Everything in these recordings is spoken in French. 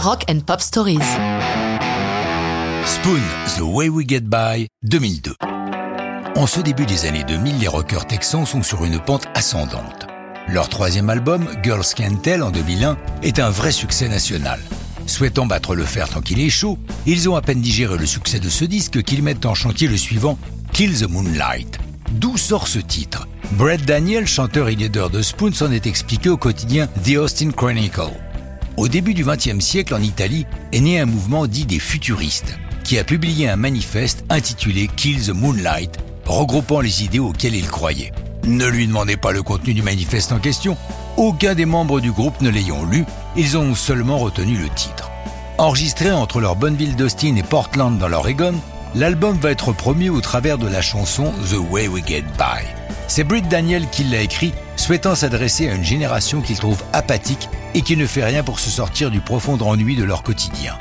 Rock and Pop Stories. Spoon, The Way We Get By, 2002. En ce début des années 2000, les rockers texans sont sur une pente ascendante. Leur troisième album, Girls Can't Tell en 2001, est un vrai succès national. Souhaitant battre le fer tant qu'il est chaud, ils ont à peine digéré le succès de ce disque qu'ils mettent en chantier le suivant, Kill the Moonlight. D'où sort ce titre? Brett Daniel, chanteur et leader de Spoon, s'en est expliqué au quotidien The Austin Chronicle. Au début du XXe siècle, en Italie, est né un mouvement dit des futuristes, qui a publié un manifeste intitulé Kill the Moonlight, regroupant les idées auxquelles il croyait. Ne lui demandez pas le contenu du manifeste en question, aucun des membres du groupe ne l'ayant lu, ils ont seulement retenu le titre. Enregistré entre leur bonne ville d'Austin et Portland dans l'Oregon, l'album va être promu au travers de la chanson The Way We Get By. C'est Britt Daniel qui l'a écrit, souhaitant s'adresser à une génération qu'il trouve apathique et qui ne fait rien pour se sortir du profond ennui de leur quotidien.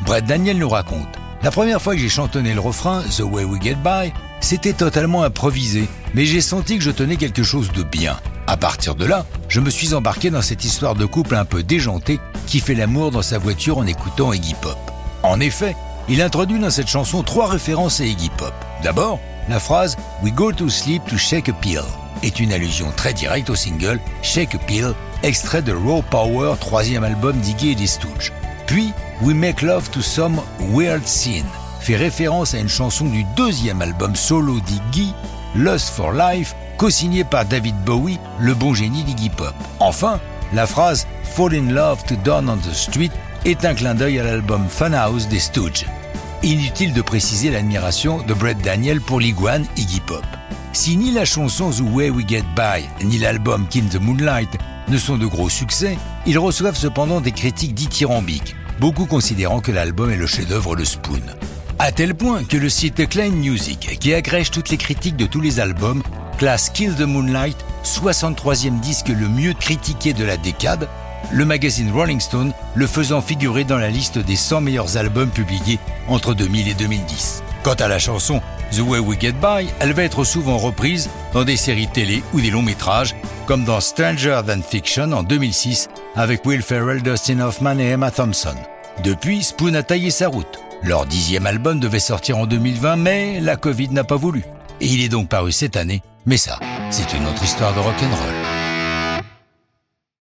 Brett Daniel nous raconte La première fois que j'ai chantonné le refrain The Way We Get By, c'était totalement improvisé, mais j'ai senti que je tenais quelque chose de bien. À partir de là, je me suis embarqué dans cette histoire de couple un peu déjanté qui fait l'amour dans sa voiture en écoutant Iggy Pop. En effet, il introduit dans cette chanson trois références à Iggy Pop. D'abord, la phrase We go to sleep to shake a pill est une allusion très directe au single Shake a Pill, extrait de Raw Power, troisième album d'Iggy et des Stooges. Puis, We make love to some weird scene fait référence à une chanson du deuxième album solo d'Iggy, Lust for Life, co-signé par David Bowie, le bon génie d'Iggy Pop. Enfin, la phrase Fall in love to Dawn on the Street est un clin d'œil à l'album Funhouse des Stooges. Inutile de préciser l'admiration de Brett Daniel pour l'iguane Iggy Pop. Si ni la chanson The Way We Get By, ni l'album Kin the Moonlight ne sont de gros succès, ils reçoivent cependant des critiques dithyrambiques, beaucoup considérant que l'album est le chef-d'œuvre de Spoon. À tel point que le site Klein Music, qui agrège toutes les critiques de tous les albums, classe Kill the Moonlight 63e disque le mieux critiqué de la décade, le magazine Rolling Stone le faisant figurer dans la liste des 100 meilleurs albums publiés entre 2000 et 2010. Quant à la chanson The Way We Get By, elle va être souvent reprise dans des séries télé ou des longs métrages, comme dans Stranger Than Fiction en 2006 avec Will Ferrell, Dustin Hoffman et Emma Thompson. Depuis, Spoon a taillé sa route. Leur dixième album devait sortir en 2020, mais la Covid n'a pas voulu. Et il est donc paru cette année. Mais ça, c'est une autre histoire de rock'n'roll.